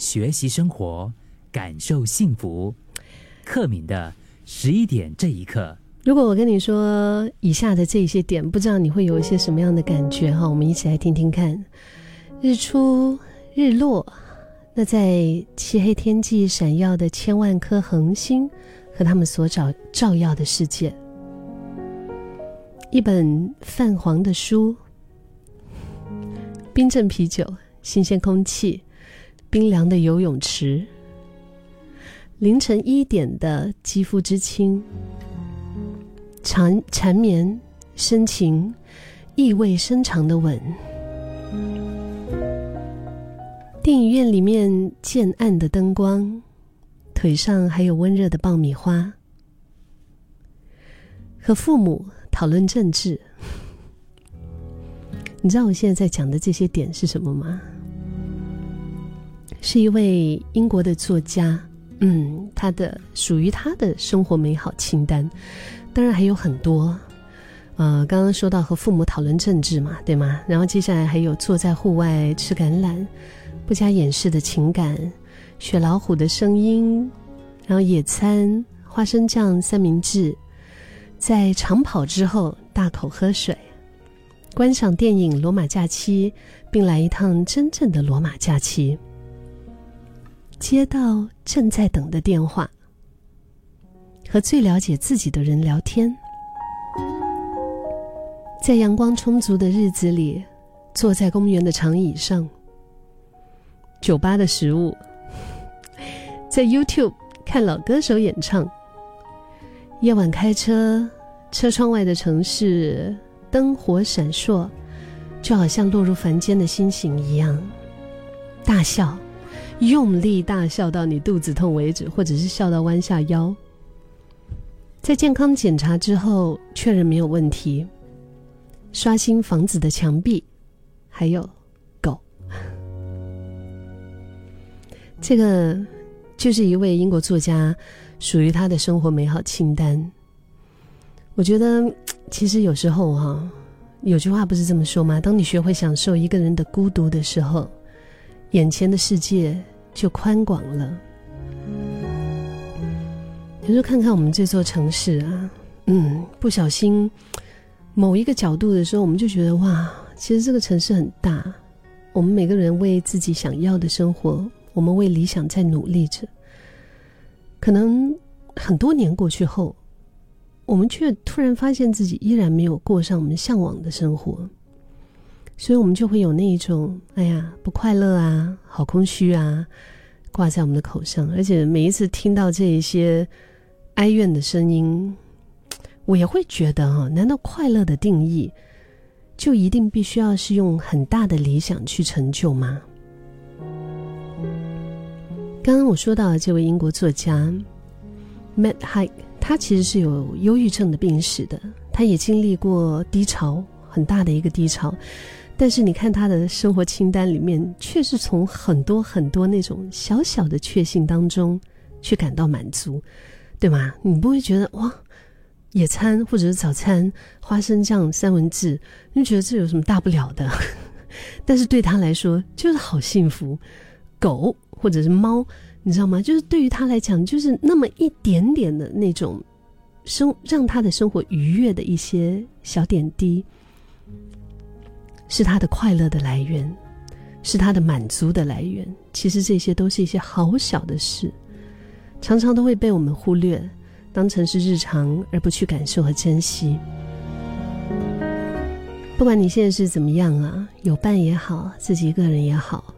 学习生活，感受幸福。克敏的十一点这一刻，如果我跟你说以下的这些点，不知道你会有一些什么样的感觉哈？我们一起来听听看。日出日落，那在漆黑天际闪耀的千万颗恒星和他们所照照耀的世界。一本泛黄的书，冰镇啤酒，新鲜空气，冰凉的游泳池，凌晨一点的肌肤之亲，缠缠绵深情，意味深长的吻。电影院里面渐暗的灯光，腿上还有温热的爆米花，和父母讨论政治。你知道我现在在讲的这些点是什么吗？是一位英国的作家，嗯，他的属于他的生活美好清单，当然还有很多。呃，刚刚说到和父母讨论政治嘛，对吗？然后接下来还有坐在户外吃橄榄。不加掩饰的情感，雪老虎的声音，然后野餐，花生酱三明治，在长跑之后大口喝水，观赏电影《罗马假期》，并来一趟真正的罗马假期。接到正在等的电话，和最了解自己的人聊天，在阳光充足的日子里，坐在公园的长椅上。酒吧的食物，在 YouTube 看老歌手演唱。夜晚开车，车窗外的城市灯火闪烁，就好像落入凡间的星星一样。大笑，用力大笑到你肚子痛为止，或者是笑到弯下腰。在健康检查之后确认没有问题，刷新房子的墙壁，还有狗。这个就是一位英国作家属于他的生活美好清单。我觉得，其实有时候哈，有句话不是这么说吗？当你学会享受一个人的孤独的时候，眼前的世界就宽广了。有时候看看我们这座城市啊，嗯，不小心某一个角度的时候，我们就觉得哇，其实这个城市很大。我们每个人为自己想要的生活。我们为理想在努力着，可能很多年过去后，我们却突然发现自己依然没有过上我们向往的生活，所以我们就会有那一种“哎呀，不快乐啊，好空虚啊”挂在我们的口上。而且每一次听到这一些哀怨的声音，我也会觉得哈，难道快乐的定义就一定必须要是用很大的理想去成就吗？刚刚我说到的这位英国作家，Matt Haig，他其实是有忧郁症的病史的，他也经历过低潮，很大的一个低潮。但是你看他的生活清单里面，却是从很多很多那种小小的确幸当中去感到满足，对吗？你不会觉得哇，野餐或者是早餐花生酱三文治，你觉得这有什么大不了的？但是对他来说，就是好幸福。狗。或者是猫，你知道吗？就是对于他来讲，就是那么一点点的那种生，让他的生活愉悦的一些小点滴，是他的快乐的来源，是他的满足的来源。其实这些都是一些好小的事，常常都会被我们忽略，当成是日常，而不去感受和珍惜。不管你现在是怎么样啊，有伴也好，自己一个人也好。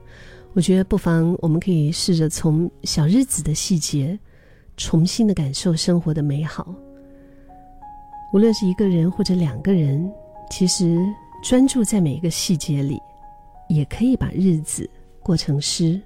我觉得不妨，我们可以试着从小日子的细节，重新的感受生活的美好。无论是一个人或者两个人，其实专注在每一个细节里，也可以把日子过成诗。